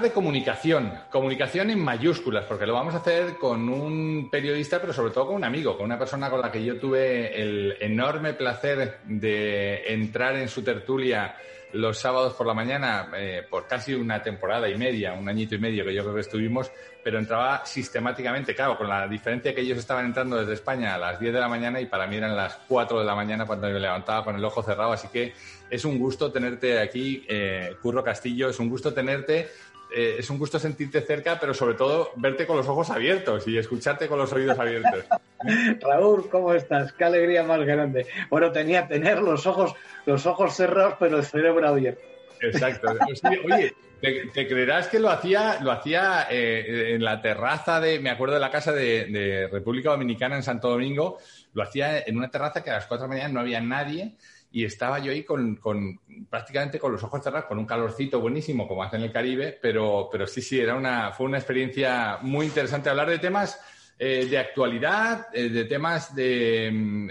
De comunicación, comunicación en mayúsculas, porque lo vamos a hacer con un periodista, pero sobre todo con un amigo, con una persona con la que yo tuve el enorme placer de entrar en su tertulia los sábados por la mañana eh, por casi una temporada y media, un añito y medio que yo creo que estuvimos, pero entraba sistemáticamente, claro, con la diferencia que ellos estaban entrando desde España a las 10 de la mañana y para mí eran las 4 de la mañana cuando me levantaba con el ojo cerrado, así que es un gusto tenerte aquí, eh, Curro Castillo, es un gusto tenerte eh, es un gusto sentirte cerca, pero sobre todo verte con los ojos abiertos y escucharte con los oídos abiertos. Raúl, ¿cómo estás? Qué alegría más grande. Bueno, tenía tener los ojos, los ojos cerrados, pero el cerebro abierto. Exacto. Pues oye, ¿te, creerás que lo hacía, lo hacía eh, en la terraza de, me acuerdo de la casa de, República Dominicana en Santo Domingo, lo hacía en una terraza que a las cuatro de la mañana no había nadie y estaba yo ahí con, con, prácticamente con los ojos cerrados, con un calorcito buenísimo como hace en el Caribe, pero, pero sí, sí, era una, fue una experiencia muy interesante hablar de temas eh, de actualidad, eh, de temas de, mm,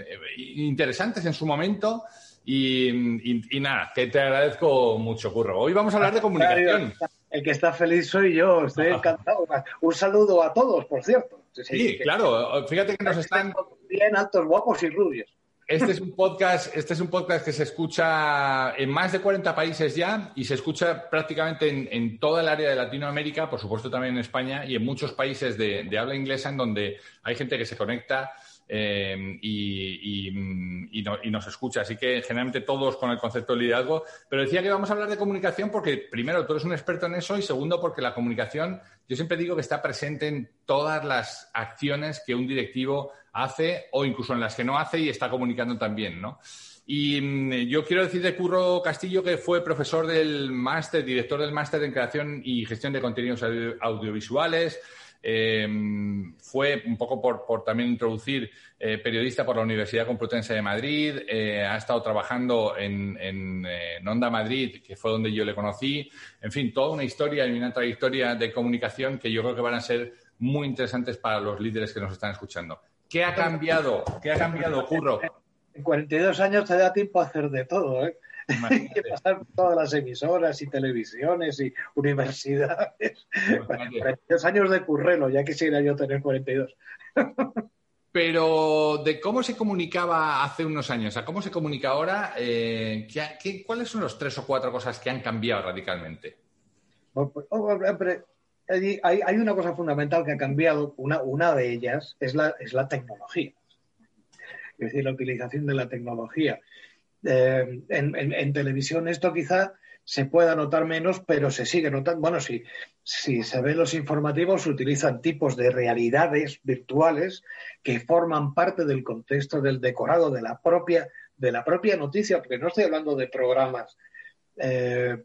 interesantes en su momento. Y, y, nada, que te agradezco mucho, Curro. Hoy vamos a hablar de comunicación. El que está feliz soy yo, estoy encantado. Un saludo a todos, por cierto. Sí, claro, fíjate que nos están... Bien altos, guapos y rubios. Este es un podcast, este es un podcast que se escucha en más de 40 países ya y se escucha prácticamente en, toda el área de Latinoamérica, por supuesto también en España y en muchos países de, habla inglesa en donde hay gente que se conecta eh, y, nos escucha. Así que generalmente todos con el concepto de liderazgo. Pero decía que vamos a hablar de comunicación porque, primero, tú eres un experto en eso y, segundo, porque la comunicación, yo siempre digo que está presente en todas las acciones que un directivo hace o incluso en las que no hace y está comunicando también, ¿no? Y mm, yo quiero decir de Curro Castillo que fue profesor del máster, director del máster en creación y gestión de contenidos audiovisuales. Em, fue un poco por, también introducir eh, periodista por la Universidad Complutense de Madrid. Eh, ha estado trabajando en, en, eh, Onda Madrid, que fue donde yo le conocí. En fin, toda una historia y una trayectoria de comunicación que yo creo que van a ser muy interesantes para los líderes que nos están escuchando. ¿Qué ha cambiado? ¿Qué ha cambiado, Curro? En 42 años te da tiempo a hacer de todo, ¿eh? Hay que pasar todas las emisoras y televisiones y universidades. 42 años de currelo, ya quisiera yo tener 42. Pero de cómo se comunicaba hace unos años a cómo se comunica ahora, eh, cuáles son los tres o cuatro cosas que han cambiado radicalmente? Pues, oh, hay, una cosa fundamental que ha cambiado, una, una de ellas es la, es la tecnología, es decir, la utilización de la tecnología. Eh, en, televisión esto quizá se pueda notar menos, pero se sigue notando. Bueno, si, si se ven los informativos, utilizan tipos de realidades virtuales que forman parte del contexto del decorado de la propia, de la propia noticia, porque no estoy hablando de programas eh,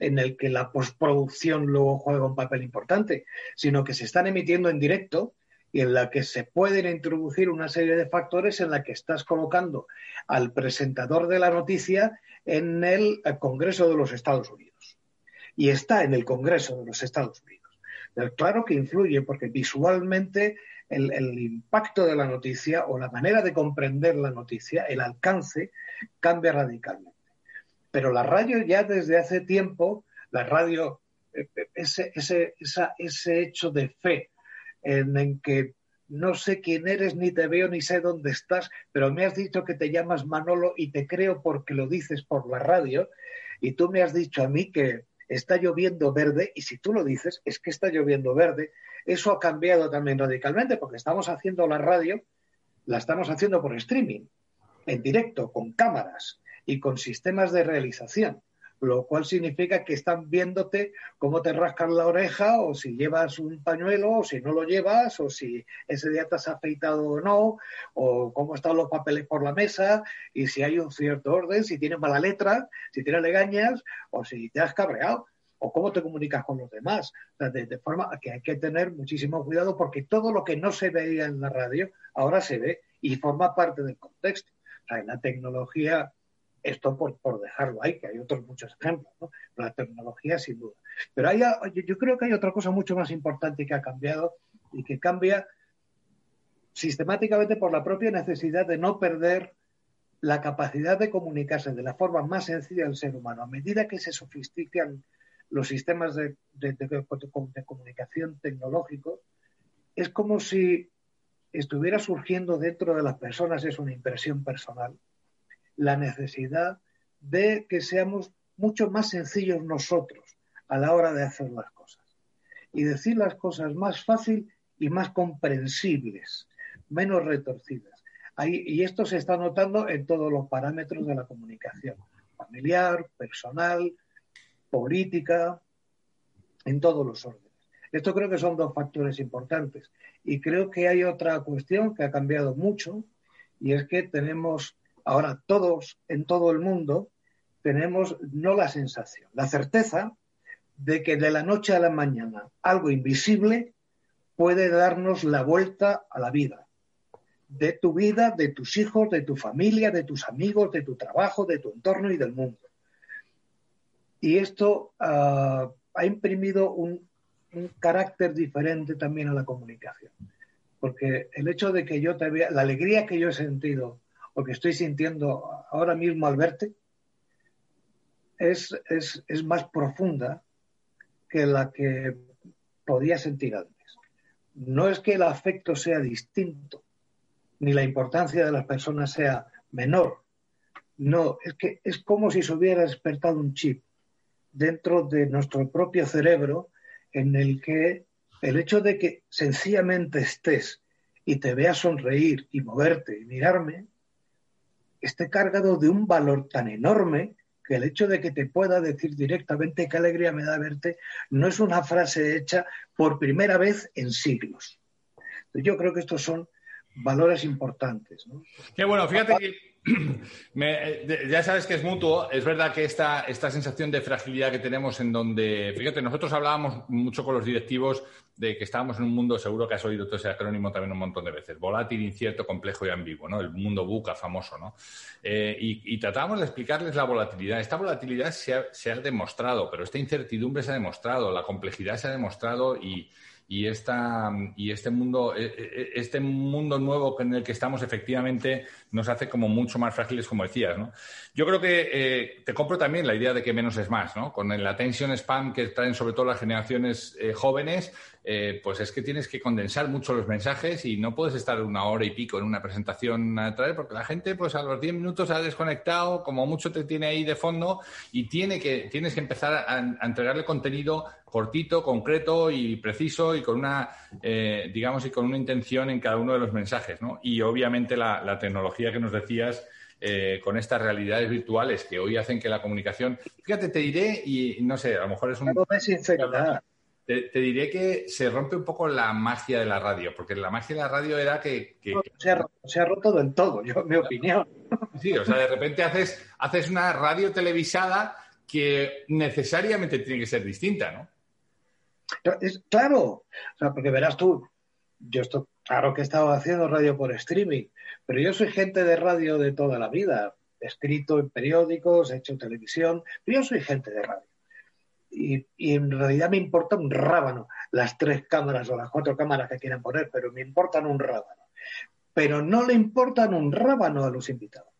en el que la postproducción luego juega un papel importante, sino que se están emitiendo en directo en la que se pueden introducir una serie de factores en la que estás colocando al presentador de la noticia en el Congreso de los Estados Unidos. Y está en el Congreso de los Estados Unidos. Pero claro que influye porque visualmente el, el, impacto de la noticia o la manera de comprender la noticia, el alcance, cambia radicalmente. Pero la radio ya desde hace tiempo, la radio, eh, eh, ese, ese, ese hecho de fe en, que no sé quién eres, ni te veo, ni sé dónde estás, pero me has dicho que te llamas Manolo y te creo porque lo dices por la radio, y tú me has dicho a mí que está lloviendo verde, y si tú lo dices, es que está lloviendo verde. Eso ha cambiado también radicalmente, porque estamos haciendo la radio, la estamos haciendo por streaming, en directo, con cámaras y con sistemas de realización. Lo cual significa que están viéndote cómo te rascan la oreja o si llevas un pañuelo o si no lo llevas o si ese día te has afeitado o no o cómo están los papeles por la mesa y si hay un cierto orden, si tienes mala letra, si tienes legañas o si te has cabreado o cómo te comunicas con los demás. de, forma que hay que tener muchísimo cuidado porque todo lo que no se veía en la radio ahora se ve y forma parte del contexto. O sea, la tecnología esto por, dejarlo ahí, que hay otros muchos ejemplos, ¿no? La tecnología sin duda. Pero hay, yo creo que hay otra cosa mucho más importante que ha cambiado y que cambia sistemáticamente por la propia necesidad de no perder la capacidad de comunicarse de la forma más sencilla del ser humano. A medida que se sofistican los sistemas de, de, de comunicación tecnológicos, es como si estuviera surgiendo dentro de las personas, es una impresión personal, la necesidad de que seamos mucho más sencillos nosotros a la hora de hacer las cosas y decir las cosas más fácil y más comprensibles, menos retorcidas. y esto se está notando en todos los parámetros de la comunicación, familiar, personal, política, en todos los órdenes. Esto creo que son dos factores importantes. Y creo que hay otra cuestión que ha cambiado mucho, y es que tenemos Ahora todos en todo el mundo tenemos no la sensación, la certeza de que de la noche a la mañana algo invisible puede darnos la vuelta a la vida, de tu vida, de tus hijos, de tu familia, de tus amigos, de tu trabajo, de tu entorno y del mundo. Y esto ah, ha imprimido un, un, carácter diferente también a la comunicación, porque el hecho de que yo te vea, la alegría que yo he sentido lo que estoy sintiendo ahora mismo al verte es, es, más profunda que la que podía sentir antes. No es que el afecto sea distinto, ni la importancia de las personas sea menor. No, es que es como si se hubiera despertado un chip dentro de nuestro propio cerebro en el que el hecho de que sencillamente estés y te veas sonreír y moverte y mirarme, esté cargado de un valor tan enorme que el hecho de que te pueda decir directamente qué alegría me da verte no es una frase hecha por primera vez en siglos. Yo creo que estos son valores importantes. Qué bueno, fíjate que ya sabes que es mutuo. Es verdad que esta, esta sensación de fragilidad que tenemos en donde, fíjate, nosotros hablábamos mucho con los directivos de que estábamos en un mundo, seguro que has oído todo ese acrónimo también un montón de veces, volátil, incierto, complejo y ambiguo, ¿no? El mundo buca famoso, ¿no? Eh, y, tratábamos de explicarles la volatilidad. Esta volatilidad se ha, se ha demostrado, pero esta incertidumbre se ha demostrado, la complejidad se ha demostrado y, y, esta, y este, mundo, e, e, e, este mundo nuevo en el que estamos efectivamente nos hace como mucho más frágiles, como decías. ¿no? Yo creo que eh, te compro también la idea de que menos es más. ¿no? Con el attention spam que traen sobre todo las generaciones eh, jóvenes, eh, pues es que tienes que condensar mucho los mensajes y no puedes estar una hora y pico en una presentación a través, porque la gente pues a los 10 minutos ha desconectado, como mucho te tiene ahí de fondo y tiene que, tienes que empezar a, a entregarle contenido cortito, concreto y preciso y con una, eh, digamos, y con una intención en cada uno de los mensajes, ¿no? Y obviamente la, tecnología que nos decías eh, con estas realidades virtuales que hoy hacen que la comunicación. Fíjate, te diré, y no sé, a lo mejor es un. Te, diré que se rompe un poco la magia de la radio, porque la magia de la radio era que... se, ha, roto del todo, yo, mi opinión. Sí, o sea, de repente haces, haces una radio televisada que necesariamente tiene que ser distinta, ¿no? Es, claro, porque verás tú, yo estoy, claro que he estado haciendo radio por streaming, pero yo soy gente de radio de toda la vida, he escrito en periódicos, he hecho televisión, pero yo soy gente de radio y, en realidad me importa un rábano las tres cámaras o las cuatro cámaras que quieran poner, pero me importan un rábano. Pero no le importan un rábano a los invitados.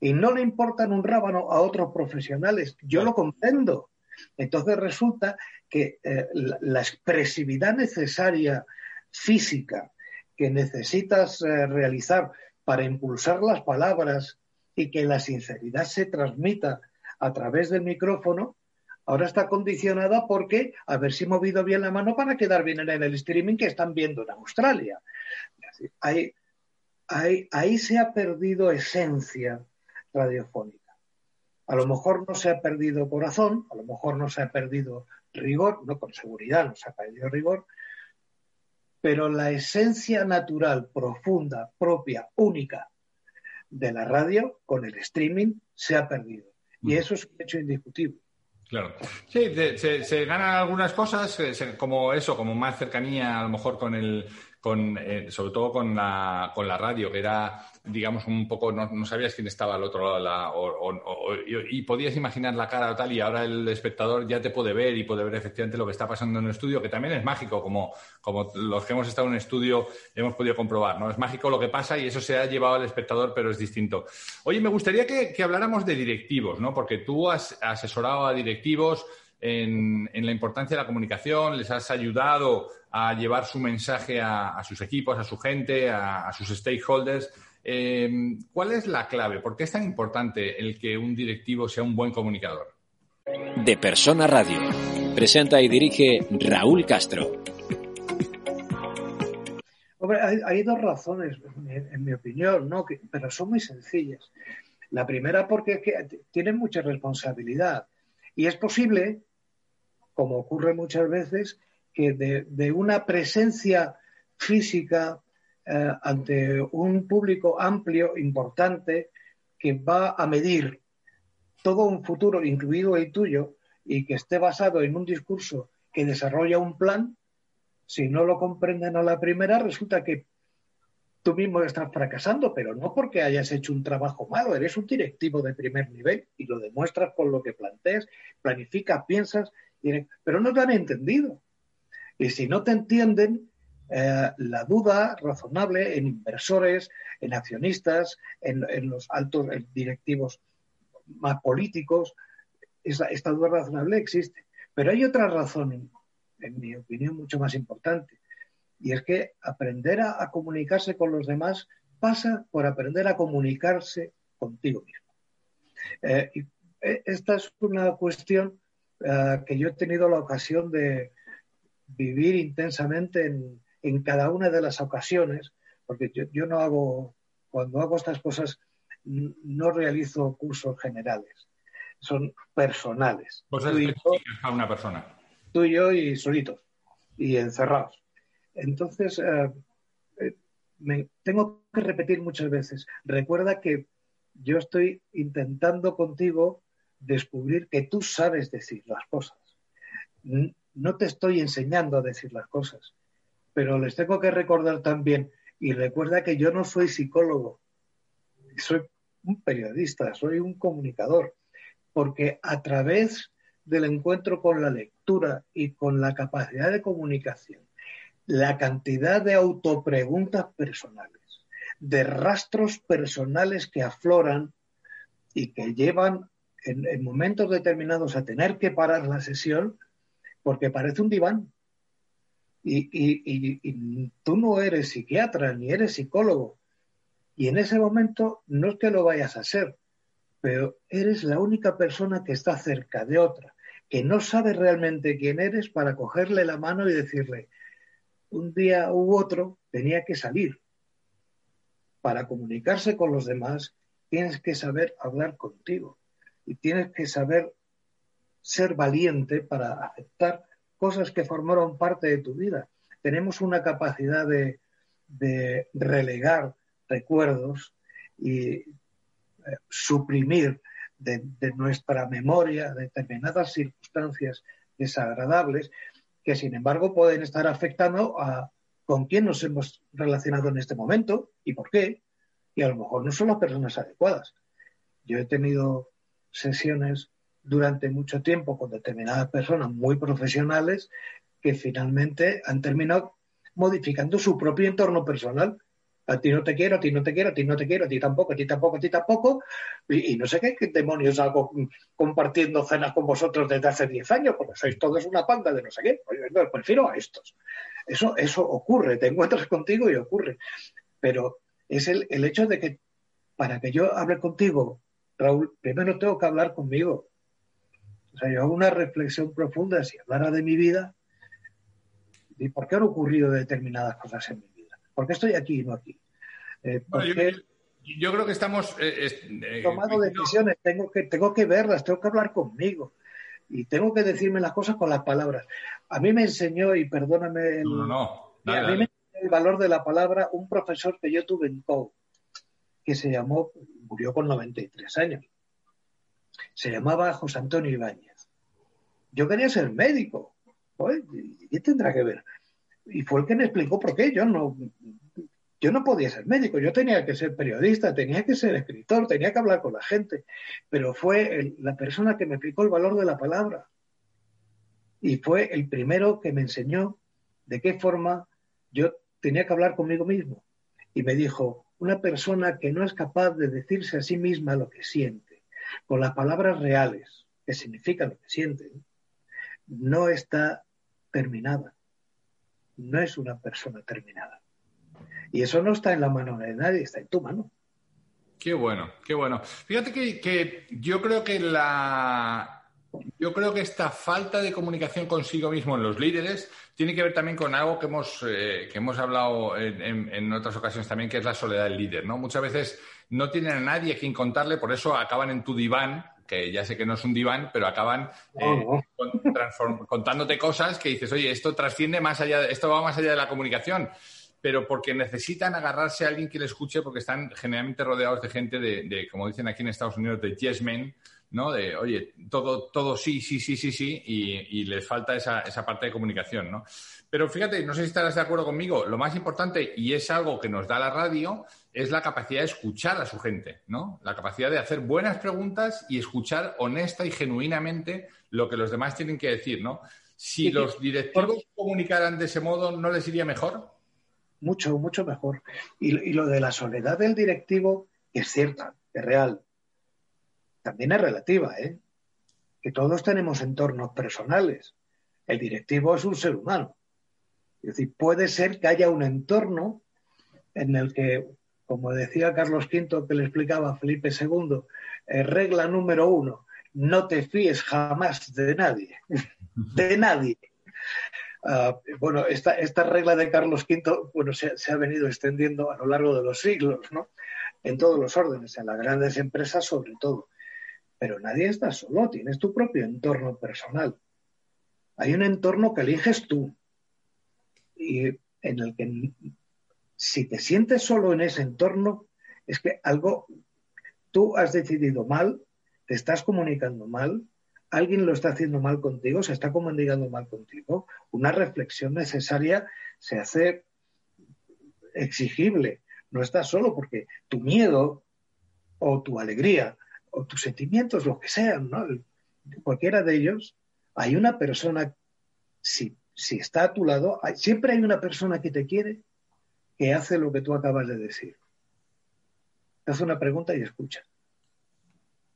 Y no le importan un rábano a otros profesionales. Yo lo comprendo. Entonces resulta que eh, la, expresividad necesaria física que necesitas eh, realizar para impulsar las palabras y que la sinceridad se transmita a través del micrófono, Ahora está condicionada porque haberse movido bien la mano para quedar bien en el streaming que están viendo en Australia. Ahí, ahí se ha perdido esencia radiofónica. A lo mejor no se ha perdido corazón, a lo mejor no se ha perdido rigor, no con seguridad no se ha perdido rigor, pero la esencia natural, profunda, propia, única de la radio con el streaming se ha perdido. Y eso es un hecho indiscutible. Claro. Sí, se, ganan algunas cosas, como eso, como más cercanía a lo mejor con el, con, eh, sobre todo con la, con la radio, que era, digamos, un poco, no, sabías quién estaba al otro lado la, y podías imaginar la cara o tal, y ahora el espectador ya te puede ver y puede ver efectivamente lo que está pasando en el estudio, que también es mágico, como, como los que hemos estado en el estudio hemos podido comprobar, ¿no? Es mágico lo que pasa y eso se ha llevado al espectador, pero es distinto. Oye, me gustaría que, que habláramos de directivos, ¿no? Porque tú has asesorado a directivos en, la importancia de la comunicación, les has ayudado a llevar su mensaje a, sus equipos, a su gente, a, sus stakeholders. Eh, ¿Cuál es la clave? ¿Por qué es tan importante el que un directivo sea un buen comunicador? De Persona Radio. Presenta y dirige Raúl Castro. hay, dos razones, en, mi opinión, ¿no? pero son muy sencillas. La primera porque tienen mucha responsabilidad. Y es posible como ocurre muchas veces, que de, una presencia física eh, ante un público amplio, importante, que va a medir todo un futuro, incluido el tuyo, y que esté basado en un discurso que desarrolla un plan, si no lo comprenden a la primera, resulta que tú mismo estás fracasando, pero no porque hayas hecho un trabajo malo, eres un directivo de primer nivel y lo demuestras con lo que planteas, planificas, piensas pero no te han entendido. Y si no te entienden, eh, la duda razonable en inversores, en accionistas, en, los altos directivos más políticos, esta duda razonable existe. Pero hay otra razón, en, mi opinión, mucho más importante. Y es que aprender a, comunicarse con los demás pasa por aprender a comunicarse contigo mismo. Eh, eh, esta es una cuestión eh, que yo he tenido la ocasión de vivir intensamente en, cada una de las ocasiones, porque yo, no hago, cuando hago estas cosas, no realizo cursos generales, son personales. tú y a una persona. Tú y yo y solitos, y encerrados. Entonces, eh, eh, me, tengo que repetir muchas veces, recuerda que yo estoy intentando contigo descubrir que tú sabes decir las cosas. No te estoy enseñando a decir las cosas, pero les tengo que recordar también, y recuerda que yo no soy psicólogo, soy un periodista, soy un comunicador, porque a través del encuentro con la lectura y con la capacidad de comunicación, la cantidad de autopreguntas personales, de rastros personales que afloran y que llevan en, momentos determinados a tener que parar la sesión porque parece un diván. Y, tú no eres psiquiatra ni eres psicólogo. Y en ese momento no es que lo vayas a ser, pero eres la única persona que está cerca de otra, que no sabe realmente quién eres para cogerle la mano y decirle, un día u otro tenía que salir. Para comunicarse con los demás tienes que saber hablar contigo y tienes que saber ser valiente para aceptar cosas que formaron parte de tu vida. Tenemos una capacidad de, relegar recuerdos y eh, suprimir de, nuestra memoria determinadas circunstancias desagradables que sin embargo pueden estar afectando a con quién nos hemos relacionado en este momento y por qué. Y a lo mejor no son las personas adecuadas. Yo he tenido sesiones durante mucho tiempo con determinadas personas muy profesionales que finalmente han terminado modificando su propio entorno personal. A ti no te quiero, a ti no te quiero, a ti no te quiero, a ti tampoco, a ti tampoco, a ti tampoco. Y, no sé qué, demonios hago compartiendo cenas con vosotros desde hace 10 años, porque sois todos una panda de no sé qué. prefiero a estos. Eso, eso ocurre, te encuentras contigo y ocurre. Pero es el, el hecho de que para que yo hable contigo Raúl, primero tengo que hablar conmigo. O sea, yo hago una reflexión profunda si hablara de mi vida y por qué han ocurrido determinadas cosas en mi vida. ¿Por qué estoy aquí y no aquí? Eh, yo creo que estamos... He tomado decisiones, tengo que, tengo que verlas, tengo que hablar conmigo y tengo que decirme las cosas con las palabras. A mí me enseñó, y perdóname, el, no, no, a mí me enseñó el valor de la palabra un profesor que yo tuve en COU, que se llamó, murió con 93 años, se llamaba José Antonio Ibáñez. Yo quería ser médico, ¿y qué tendrá que ver? Y fue el que me explicó por qué yo no, yo no podía ser médico, yo tenía que ser periodista, tenía que ser escritor, tenía que hablar con la gente, pero fue la persona que me explicó el valor de la palabra y fue el primero que me enseñó de qué forma yo tenía que hablar conmigo mismo. Y me dijo, una persona que no es capaz de decirse a sí misma lo que siente, con las palabras reales, que significan lo que siente, no está terminada, no es una persona terminada. Y eso no está en la mano de nadie, está en tu mano. Qué bueno, qué bueno. Fíjate que, yo creo que la. Yo creo que esta falta de comunicación consigo mismo en los líderes tiene que ver también con algo que hemos, eh, que hemos hablado en, otras ocasiones también, que es la soledad del líder. ¿no? Muchas veces no tienen a nadie a quien contarle, por eso acaban en tu diván, que ya sé que no es un diván, pero acaban eh, contándote cosas que dices, oye, esto trasciende más allá, esto va más allá de la comunicación pero porque necesitan agarrarse a alguien que le escuche porque están generalmente rodeados de gente de, como dicen aquí en Estados Unidos, de yes men, ¿no? De, oye, todo, todo sí, sí, sí, sí, sí, y, les falta esa, esa, parte de comunicación, ¿no? Pero fíjate, no sé si estarás de acuerdo conmigo, lo más importante, y es algo que nos da la radio, es la capacidad de escuchar a su gente, ¿no? La capacidad de hacer buenas preguntas y escuchar honesta y genuinamente lo que los demás tienen que decir, ¿no? Si los directivos comunicaran de ese modo, ¿no les iría mejor? mucho, mucho mejor. Y, lo de la soledad del directivo es cierta, es real. También es relativa, ¿eh? Que todos tenemos entornos personales. El directivo es un ser humano. Es decir, puede ser que haya un entorno en el que, como decía Carlos V, que le explicaba a Felipe II, eh, regla número uno, no te fíes jamás de nadie, de nadie. Ah, bueno, esta, esta, regla de Carlos V bueno, se, ha venido extendiendo a lo largo de los siglos, ¿no? En todos los órdenes, en las grandes empresas sobre todo. Pero nadie está solo, tienes tu propio entorno personal. Hay un entorno que eliges tú y en el que si te sientes solo en ese entorno, es que algo, tú has decidido mal, te estás comunicando mal, alguien lo está haciendo mal contigo, se está comunicando mal contigo, una reflexión necesaria se hace exigible. No estás solo porque tu miedo o tu alegría o tus sentimientos, lo que sean, ¿no? cualquiera de ellos, hay una persona, si, si está a tu lado, siempre hay una persona que te quiere que hace lo que tú acabas de decir. Te hace una pregunta y escucha.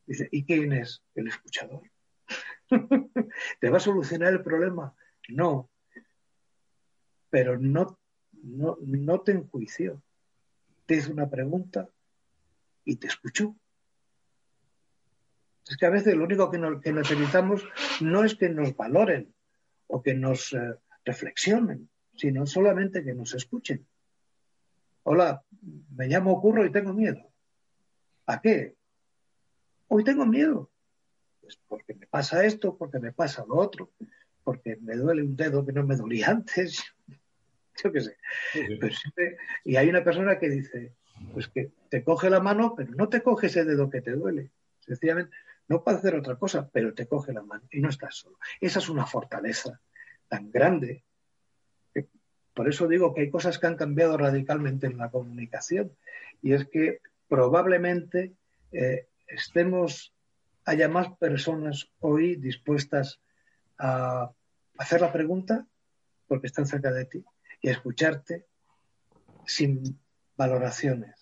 Dice, ¿y quién es el escuchador? ¿Te va a solucionar el problema? No. Pero no, no, no te enjuició. Te hizo una pregunta y te escuchó. Es que a veces lo único que, necesitamos no es que nos valoren o que nos eh, reflexionen, sino solamente que nos escuchen. Hola, me llamo Curro y tengo miedo. ¿A qué? Hoy tengo miedo. Pues porque me pasa esto, porque me pasa lo otro, porque me duele un dedo que no me dolía antes, yo qué sé. y hay una persona que dice, pues que te coge la mano, pero no te coge ese dedo que te duele. Sencillamente, no puede hacer otra cosa, pero te coge la mano y no estás solo. Esa es una fortaleza tan grande. Que, por eso digo que hay cosas que han cambiado radicalmente en la comunicación. Y es que probablemente eh, estemos haya más personas hoy dispuestas a hacer la pregunta porque están cerca de ti y a escucharte sin valoraciones,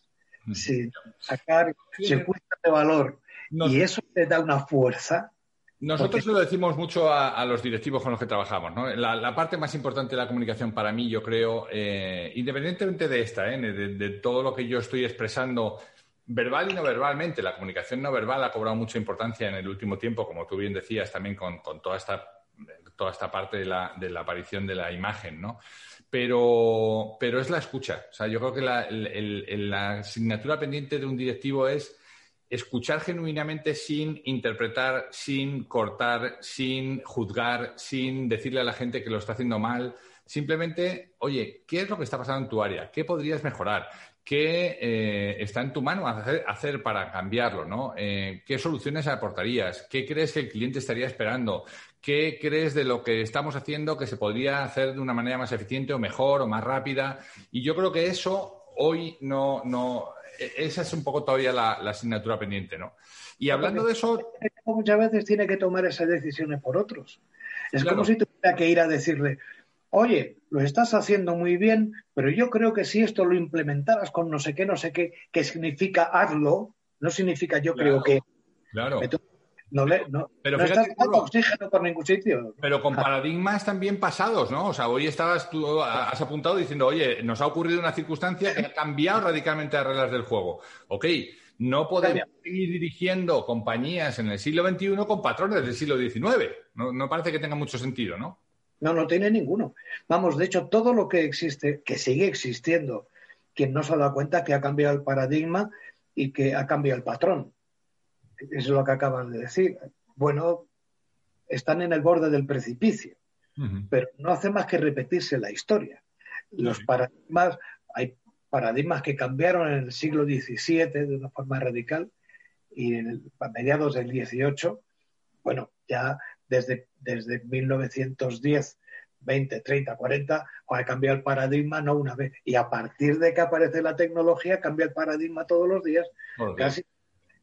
sin sacar, sin de valor. Y eso te da una fuerza. Nosotros lo decimos mucho a, los directivos con los que trabajamos. ¿no? La, parte más importante de la comunicación para mí, yo creo, eh, independientemente de esta, ¿eh? de, todo lo que yo estoy expresando verbal y no verbalmente. La comunicación no verbal ha cobrado mucha importancia en el último tiempo, como tú bien decías, también con, toda esta toda esta parte de la, de la aparición de la imagen, ¿no? Pero, pero es la escucha. O sea, yo creo que la, la asignatura pendiente de un directivo es escuchar genuinamente sin interpretar, sin cortar, sin juzgar, sin decirle a la gente que lo está haciendo mal. Simplemente, oye, ¿qué es lo que está pasando en tu área? ¿Qué podrías mejorar? ¿Qué eh, está en tu mano hacer, para cambiarlo? ¿no? Eh, ¿Qué soluciones aportarías? ¿Qué crees que el cliente estaría esperando? ¿Qué crees de lo que estamos haciendo que se podría hacer de una manera más eficiente o mejor o más rápida? Y yo creo que eso hoy no, no esa es un poco todavía la, asignatura pendiente, ¿no? Y hablando de eso... Muchas veces tiene que tomar esas decisiones por otros. Es como si tuviera que ir a decirle, oye, lo estás haciendo muy bien, pero yo creo que si esto lo implementaras con no sé qué, no sé qué, que significa hazlo, no significa yo creo que... Claro. No, le, no, pero no estás dando oxígeno por ningún sitio. Pero con paradigmas también pasados, ¿no? O sea, hoy estabas tú, has apuntado diciendo, oye, nos ha ocurrido una circunstancia que ha cambiado radicalmente las reglas del juego. Ok, no podemos seguir dirigiendo compañías en el siglo XXI con patrones del siglo XIX. No, no parece que tenga mucho sentido, ¿no? No, no tiene ninguno. Vamos, de hecho, todo lo que existe, que sigue existiendo, quien no se ha dado cuenta que ha cambiado el paradigma y que ha cambiado el patrón es lo que acaban de decir. Bueno, están en el borde del precipicio, pero no hace más que repetirse la historia. Los paradigmas, hay paradigmas que cambiaron en el siglo XVII de una forma radical y a mediados del XVIII, bueno, ya desde, desde 1910 20, 30, 40, ha cambiado el paradigma no una vez. Y a partir de que aparece la tecnología, cambia el paradigma todos los días, casi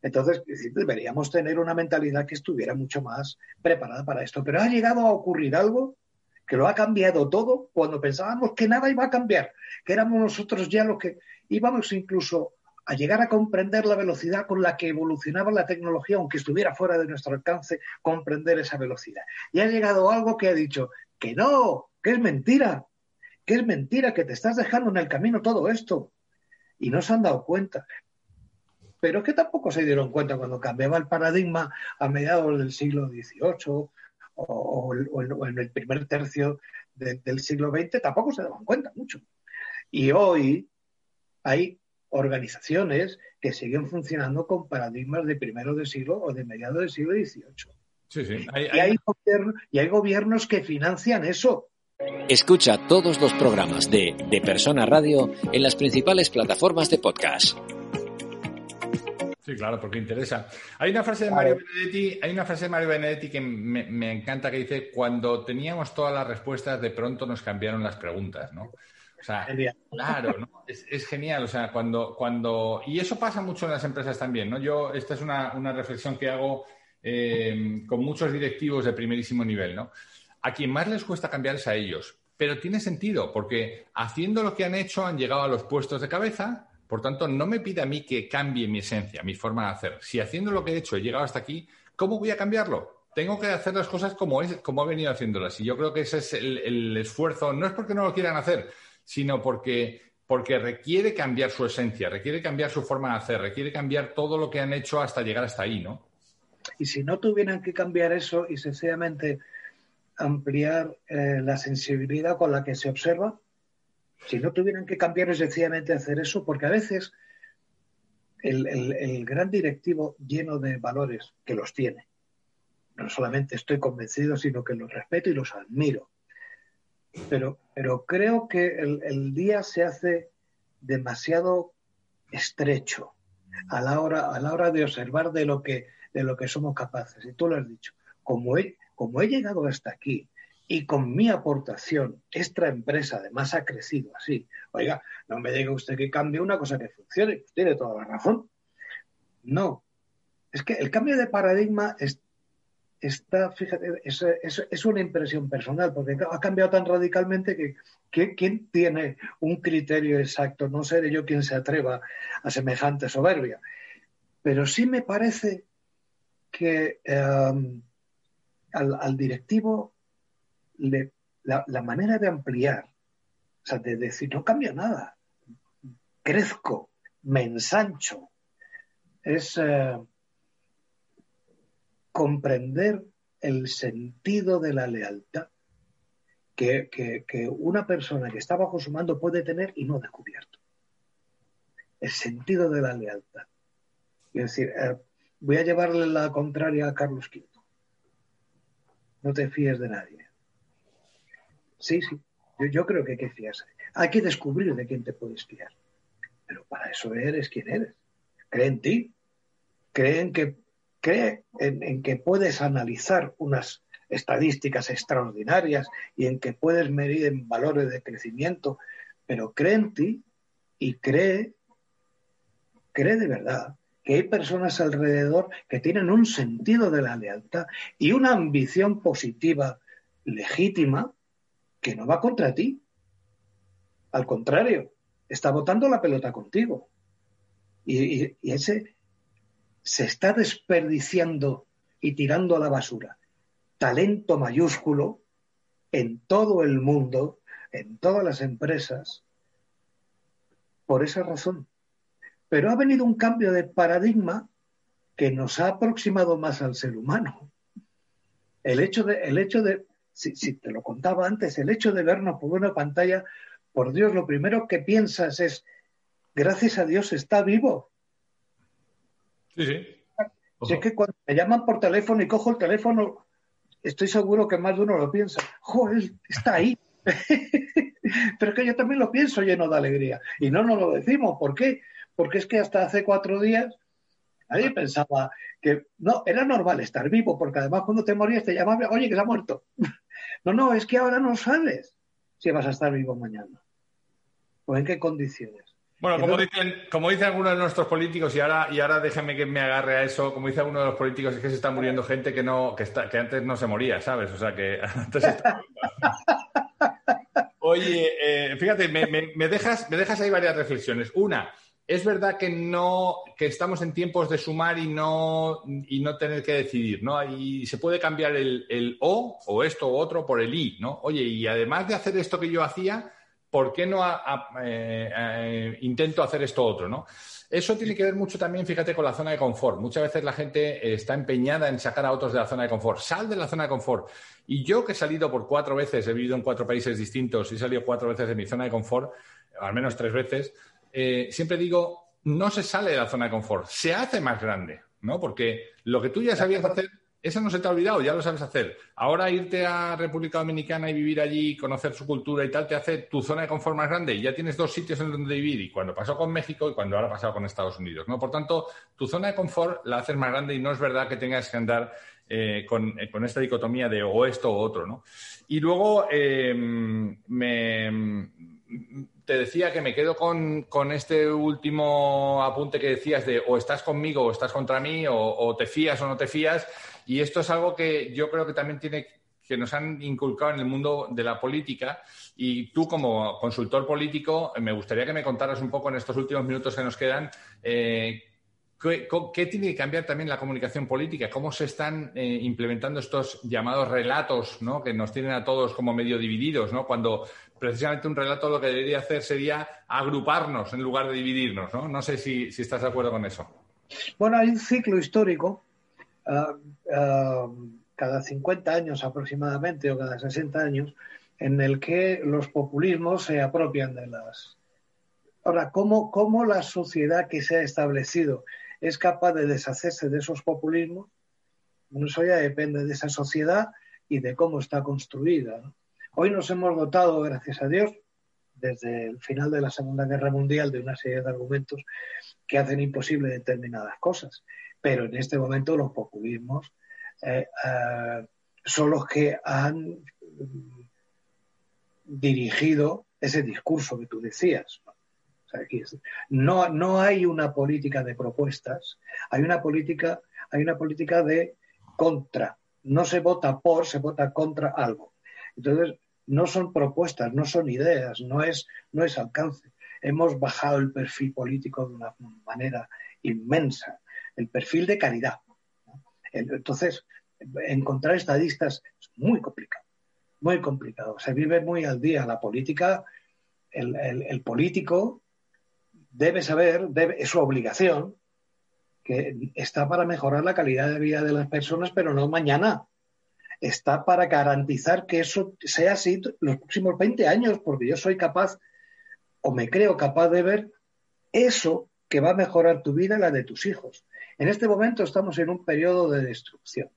entonces, deberíamos tener una mentalidad que estuviera mucho más preparada para esto. Pero ha llegado a ocurrir algo que lo ha cambiado todo cuando pensábamos que nada iba a cambiar, que éramos nosotros ya los que íbamos incluso a llegar a comprender la velocidad con la que evolucionaba la tecnología, aunque estuviera fuera de nuestro alcance, comprender esa velocidad. Y ha llegado algo que ha dicho que no, que es mentira, que es mentira, que te estás dejando en el camino todo esto. Y no se han dado cuenta pero que tampoco se dieron cuenta cuando cambiaba el paradigma a mediados del siglo XVIII o, en el primer tercio del siglo XX, tampoco se daban cuenta mucho. Y hoy hay organizaciones que siguen funcionando con paradigmas de primero del siglo o de mediados del siglo XVIII. Sí, sí. y, hay y hay gobiernos que financian eso. Escucha todos los programas de De Persona Radio en las principales plataformas de podcast. Sí, claro, porque interesa. Hay una frase de Mario Benedetti, hay una frase de Mario Benedetti que me, encanta que dice cuando teníamos todas las respuestas, de pronto nos cambiaron las preguntas, ¿no? O sea, claro, ¿no? Es, genial. O sea, cuando, cuando. Y eso pasa mucho en las empresas también, ¿no? Yo, esta es una, reflexión que hago eh, con muchos directivos de primerísimo nivel, ¿no? A quien más les cuesta cambiar es a ellos. Pero tiene sentido, porque haciendo lo que han hecho han llegado a los puestos de cabeza por tanto, no me pide a mí que cambie mi esencia, mi forma de hacer. Si haciendo lo que he hecho he llegado hasta aquí, ¿cómo voy a cambiarlo? Tengo que hacer las cosas como, es, como he venido haciéndolas. Y yo creo que ese es el, esfuerzo. No es porque no lo quieran hacer, sino porque, porque requiere cambiar su esencia, requiere cambiar su forma de hacer, requiere cambiar todo lo que han hecho hasta llegar hasta ahí, ¿no? Y si no tuvieran que cambiar eso y sencillamente ampliar eh, la sensibilidad con la que se observa, si no tuvieran que cambiar es sencillamente hacer eso, porque a veces el, gran directivo lleno de valores, que los tiene, no solamente estoy convencido, sino que los respeto y los admiro. Pero, pero creo que el, día se hace demasiado estrecho a la hora, a la hora de observar de lo que, de lo que somos capaces. Y tú lo has dicho. Como he, como he llegado hasta aquí, y con mi aportación, esta empresa además ha crecido así. Oiga, no me diga usted que cambie una cosa que funcione, tiene toda la razón. No, es que el cambio de paradigma está, fíjate, es, una impresión personal, porque ha cambiado tan radicalmente que, ¿quién tiene un criterio exacto? No seré yo quien se atreva a semejante soberbia. Pero sí me parece que eh, al directivo la, manera de ampliar, o sea, de decir, no cambia nada, crezco, me ensancho, es eh, comprender el sentido de la lealtad que, una persona que está bajo su mando puede tener y no descubierto. El sentido de la lealtad. Es decir, eh, voy a llevarle la contraria a Carlos V. No te fíes de nadie. Sí, sí, yo, creo que hay que fiarse. Hay que descubrir de quién te puedes fiar. Pero para eso eres quien eres. Cree en ti. Cree en que cree en, que puedes analizar unas estadísticas extraordinarias y en que puedes medir en valores de crecimiento, pero cree en ti y cree, cree de verdad que hay personas alrededor que tienen un sentido de la lealtad y una ambición positiva legítima que no va contra ti. Al contrario, está botando la pelota contigo. y ese, se está desperdiciando y tirando a la basura talento mayúsculo en todo el mundo, en todas las empresas, por esa razón. Pero ha venido un cambio de paradigma que nos ha aproximado más al ser humano. El hecho de, el hecho de si, si te lo contaba antes, el hecho de vernos por una pantalla, por Dios, lo primero que piensas es, gracias a Dios está vivo. Sí, sí. Si es que cuando me llaman por teléfono y cojo el teléfono, estoy seguro que más de uno lo piensa. Joder, está ahí. Pero es que yo también lo pienso lleno de alegría. Y no nos lo decimos. ¿Por qué? Porque es que hasta hace cuatro días nadie pensaba que no, era normal estar vivo, porque además cuando te morías te llamaban, oye, que se ha muerto. No, no, es que ahora no sabes si vas a estar vivo mañana. ¿O en qué condiciones? Bueno, como dicen, como dicen algunos de nuestros políticos, y ahora, y ahora déjame que me agarre a eso, como dice alguno de los políticos, es que se está muriendo gente que no, que está, que antes no se moría, ¿sabes? O sea que antes Oye, eh, fíjate, me, dejas, me dejas ahí varias reflexiones. Una, es verdad que no, que estamos en tiempos de sumar y no, y no tener que decidir, ¿no? Y se puede cambiar el, o, o esto o otro, por el i, ¿no? Oye, y además de hacer esto que yo hacía, ¿por qué no eh, eh, intento hacer esto otro? ¿no? Eso tiene que ver mucho también, fíjate, con la zona de confort. Muchas veces la gente está empeñada en sacar a otros de la zona de confort. Sal de la zona de confort. Y yo que he salido por cuatro veces, he vivido en cuatro países distintos y he salido cuatro veces de mi zona de confort, al menos tres veces, eh, siempre digo, no se sale de la zona de confort, se hace más grande, ¿no? Porque lo que tú ya sabías hacer eso no se te ha olvidado, ya lo sabes hacer. Ahora irte a República Dominicana y vivir allí, conocer su cultura y tal, te hace tu zona de confort más grande y ya tienes dos sitios en donde vivir. Y cuando pasó con México y cuando ahora ha pasado con Estados Unidos, ¿no? Por tanto, tu zona de confort la haces más grande y no es verdad que tengas que andar eh, con, esta dicotomía de o esto o otro, ¿no? Y luego em, te decía que me quedo con, este último apunte que decías de o estás conmigo o estás contra mí o te fías o no te fías. Y esto es algo que yo creo que también tiene que nos han inculcado en el mundo de la política. Y tú, como consultor político, me gustaría que me contaras un poco en estos últimos minutos que nos quedan. Eh, ¿qué, tiene que cambiar también la comunicación política? ¿Cómo se están eh, implementando estos llamados relatos ¿no? que nos tienen a todos como medio divididos? ¿no? Cuando precisamente un relato lo que debería hacer sería agruparnos en lugar de dividirnos. No, no sé si estás de acuerdo con eso. Bueno, hay un ciclo histórico Ah, ah, cada 50 años aproximadamente o cada 60 años en el que los populismos se apropian de las... Ahora, ¿cómo, ¿cómo la sociedad que se ha establecido es capaz de deshacerse de esos populismos? Eso ya depende de esa sociedad y de cómo está construida. Hoy nos hemos dotado, gracias a Dios, desde el final de la Segunda Guerra Mundial, de una serie de argumentos que hacen imposible determinadas cosas pero en este momento los populismos eh, eh, son los que han dirigido ese discurso que tú decías. No, no hay una política de propuestas, hay una política, hay una política de contra. No se vota por, se vota contra algo. Entonces, no son propuestas, no son ideas, no es, no es alcance. Hemos bajado el perfil político de una manera inmensa el perfil de calidad. Entonces, encontrar estadistas es muy complicado, muy complicado. Se vive muy al día. La política, el, político debe saber, debe, es su obligación, que está para mejorar la calidad de vida de las personas, pero no mañana. Está para garantizar que eso sea así los próximos 20 años, porque yo soy capaz o me creo capaz de ver eso que va a mejorar tu vida y la de tus hijos. En este momento estamos en un periodo de destrucción.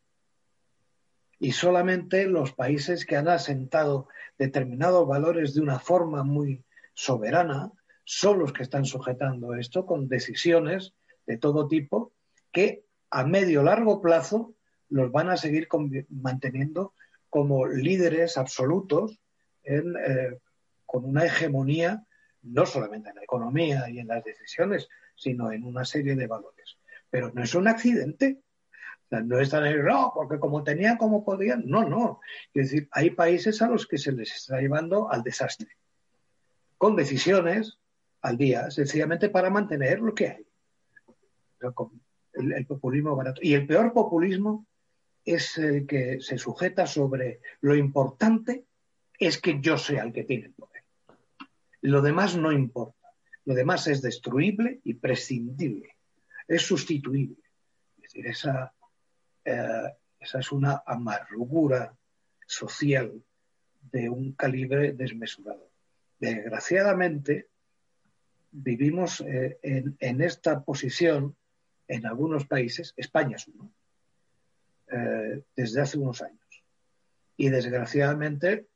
Y solamente los países que han asentado determinados valores de una forma muy soberana son los que están sujetando esto con decisiones de todo tipo que a medio largo plazo los van a seguir manteniendo como líderes absolutos eh, con una hegemonía no solamente en la economía y en las decisiones, sino en una serie de valores. Pero no es un accidente. no están ahí, no, porque como tenían, como podían. No, no. Es decir, hay países a los que se les está llevando al desastre, con decisiones al día, sencillamente para mantener lo que hay. El populismo barato. Y el peor populismo es el que se sujeta sobre lo importante es que yo sea el que tiene el poder. Lo demás no importa. Lo demás es destruible y prescindible. Es sustituible. Es decir, esa, eh, esa es una amargura social de un calibre desmesurado. Desgraciadamente, vivimos eh, en, en, esta posición en algunos países, España es uno, eh, desde hace unos años. Y desgraciadamente,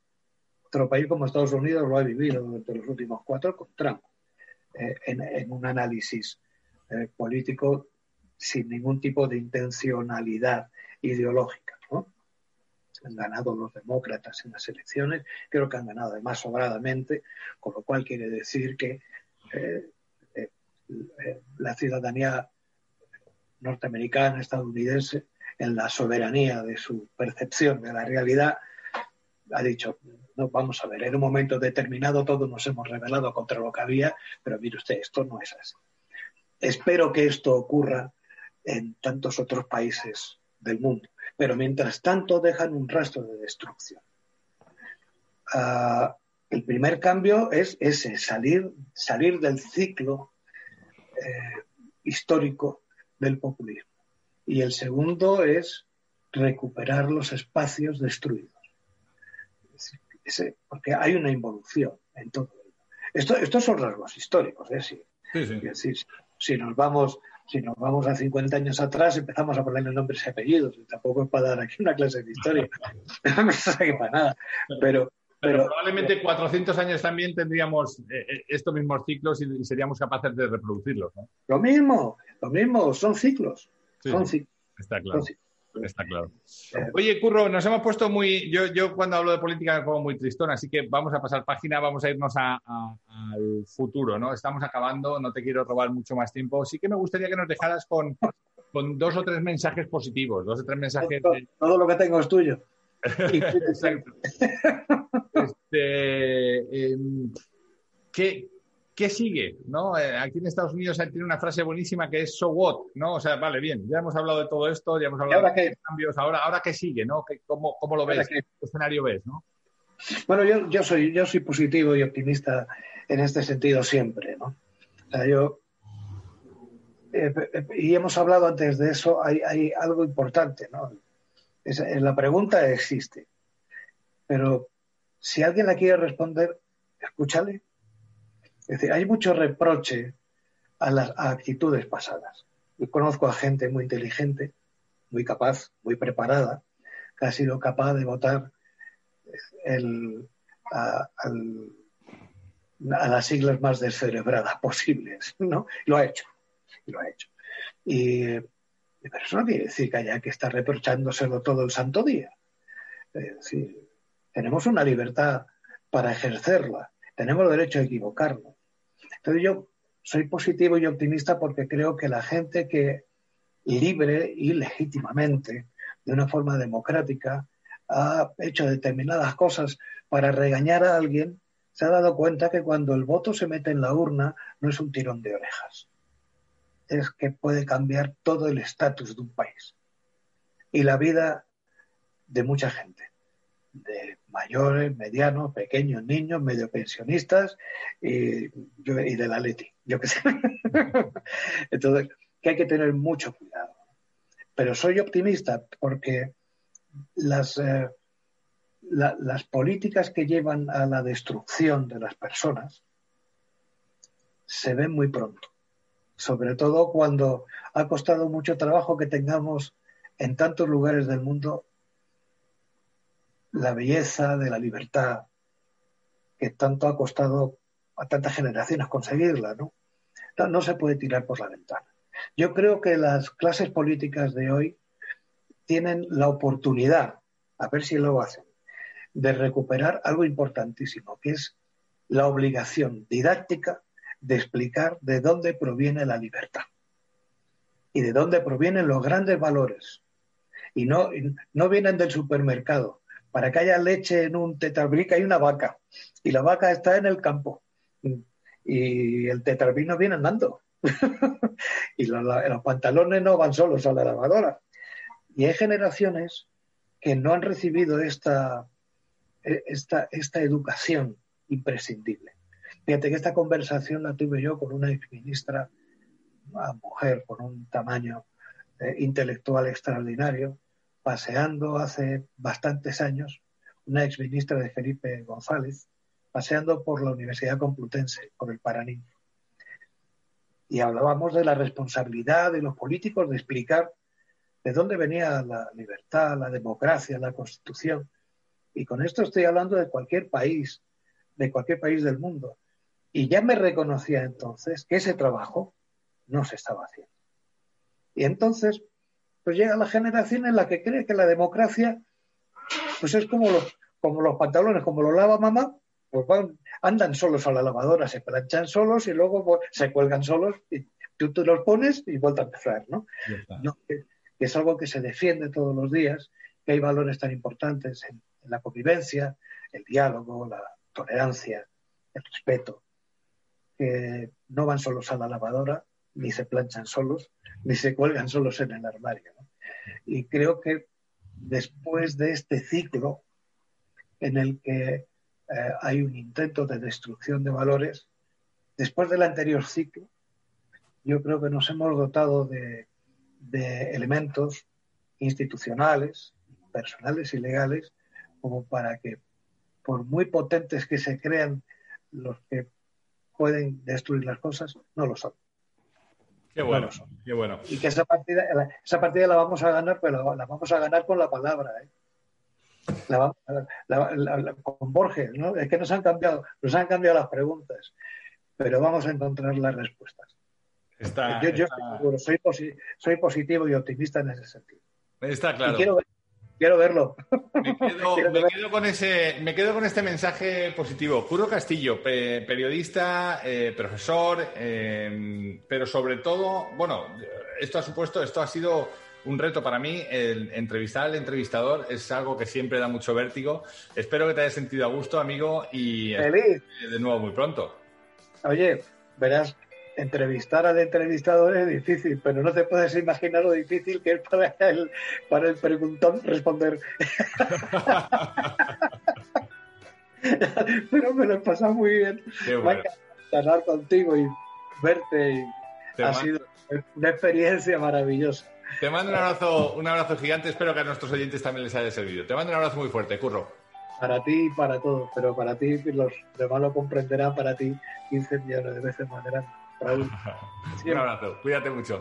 otro país como Estados Unidos lo ha vivido durante los últimos cuatro con Trump, eh, en, un análisis eh, político sin ningún tipo de intencionalidad ideológica. Han ganado los demócratas en las elecciones, creo que han ganado además sobradamente, con lo cual quiere decir que la ciudadanía norteamericana, estadounidense, en la soberanía de su percepción de la realidad, ha dicho, no, vamos a ver, en un momento determinado todos nos hemos rebelado contra lo que había, pero mire usted, esto no es así. Espero que esto ocurra en tantos otros países del mundo, pero mientras tanto dejan un rastro de destrucción. Ah, el primer cambio es ese, salir, salir del ciclo eh, histórico del populismo y el segundo es recuperar los espacios destruidos. porque hay una involución en todo Esto, estos son rasgos históricos, ¿eh? Sí. si nos vamos si nos vamos a 50 años atrás, empezamos a ponerle nombres y apellidos. Tampoco es para dar aquí una clase de historia. no sé para nada. Pero, pero, probablemente 400 años también tendríamos eh, eh, estos mismos ciclos y, seríamos capaces de reproducirlos. Lo mismo, lo mismo, son ciclos. Está claro. Está claro. Oye, Curro, nos hemos puesto muy. Yo, yo cuando hablo de política me pongo muy tristón, así que vamos a pasar página, vamos a irnos al futuro, ¿no? Estamos acabando, no te quiero robar mucho más tiempo. Sí que me gustaría que nos dejaras con, con dos o tres mensajes positivos, dos o tres mensajes. Todo, lo que tengo es tuyo. Exacto. Este, em, ¿qué, ¿qué sigue? ¿No? Eh, aquí en Estados Unidos tiene una frase buenísima que es so what, ¿no? O sea, vale, bien, ya hemos hablado de todo esto, ya hemos hablado de los cambios, ahora, ahora qué sigue, ¿no? ¿Cómo, cómo lo ves? ¿Qué escenario ves, no? Bueno, yo, yo, soy, yo soy positivo y optimista en este sentido siempre, ¿no? O sea, yo... Eh, eh, y hemos hablado antes de eso, hay, hay algo importante, ¿no? Es, la pregunta existe, pero si alguien la quiere responder, escúchale es decir, hay mucho reproche a las actitudes pasadas. Yo conozco a gente muy inteligente, muy capaz, muy preparada, que ha sido capaz de votar a, las siglas más descerebradas posibles, ¿no? Lo ha hecho, lo ha hecho. Y, pero eso no quiere decir que haya que estar reprochándoselo todo el santo día. Tenemos una libertad para ejercerla, tenemos derecho a equivocarnos. Entonces yo soy positivo y optimista porque creo que la gente que libre y legítimamente, de una forma democrática, ha hecho determinadas cosas para regañar a alguien, se ha dado cuenta que cuando el voto se mete en la urna no es un tirón de orejas, es que puede cambiar todo el estatus de un país y la vida de mucha gente, de mayores, medianos, pequeños, niños, medio pensionistas y, de la Leti, yo qué sé. Entonces, que hay que tener mucho cuidado. Pero soy optimista porque las, eh, las políticas que llevan a la destrucción de las personas se ven muy pronto, sobre todo cuando ha costado mucho trabajo que tengamos en tantos lugares del mundo la belleza de la libertad que tanto ha costado a tantas generaciones conseguirla, ¿no? No, se puede tirar por la ventana. Yo creo que las clases políticas de hoy tienen la oportunidad, a ver si lo hacen, de recuperar algo importantísimo, que es la obligación didáctica de explicar de dónde proviene la libertad y de dónde provienen los grandes valores. Y no, no vienen del supermercado. Para que haya leche en un tetrabric hay una vaca y la vaca está en el campo y el tetrabric no viene andando. y los, pantalones no van solos a la lavadora. Y hay generaciones que no han recibido esta, esta, esta educación imprescindible. Fíjate que esta conversación la tuve yo con una exministra, una mujer con un tamaño eh, intelectual extraordinario, paseando hace bastantes años, una exministra de Felipe González, paseando por la Universidad Complutense, por el Paraninfo. Y hablábamos de la responsabilidad de los políticos de explicar de dónde venía la libertad, la democracia, la constitución. Y con esto estoy hablando de cualquier país, de cualquier país del mundo. Y ya me reconocía entonces que ese trabajo no se estaba haciendo. Y entonces, pues llega la generación en la que cree que la democracia, pues es como los, como los pantalones, como los lava mamá, pues van, andan solos a la lavadora, se planchan solos y luego pues, se cuelgan solos y tú, tú los pones y vuelta a empezar, ¿no? que, es algo que se defiende todos los días, que hay valores tan importantes en la convivencia, el diálogo, la tolerancia, el respeto, que no van solos a la lavadora, ni se planchan solos, ni se cuelgan solos en el armario. Y creo que después de este ciclo en el que eh, hay un intento de destrucción de valores, después del anterior ciclo, yo creo que nos hemos dotado de, de elementos institucionales, personales y legales como para que, por muy potentes que se crean los que pueden destruir las cosas, no lo son. Qué bueno, qué bueno. Y que esa partida, esa partida la vamos a ganar, pero la, vamos a ganar con la palabra. ¿eh? con Borges, ¿no? Es que nos han cambiado, nos han cambiado las preguntas, pero vamos a encontrar las respuestas. yo, yo soy, soy, positivo y optimista en ese sentido. Está claro quiero verlo. Me quedo, con, ese, me quedo con este mensaje positivo. Puro Castillo, periodista, eh, profesor, em, pero sobre todo, bueno, esto ha supuesto, esto ha sido un reto para mí. El entrevistar al entrevistador es algo que siempre da mucho vértigo. Espero que te hayas sentido a gusto, amigo, y de nuevo muy pronto. Oye, verás, entrevistar al entrevistador es difícil, pero no te puedes imaginar lo difícil que es para el, para el preguntón responder. pero me lo he pasado muy bien. Qué bueno. hablar contigo y verte. ha sido una experiencia maravillosa. Te mando un abrazo, un abrazo gigante. Espero que a nuestros oyentes también les haya servido. Te mando un abrazo muy fuerte, Curro. Para ti y para todos, pero para ti, los demás lo comprenderán, para ti 15 millones de veces más grande. Un abrazo, cuídate mucho.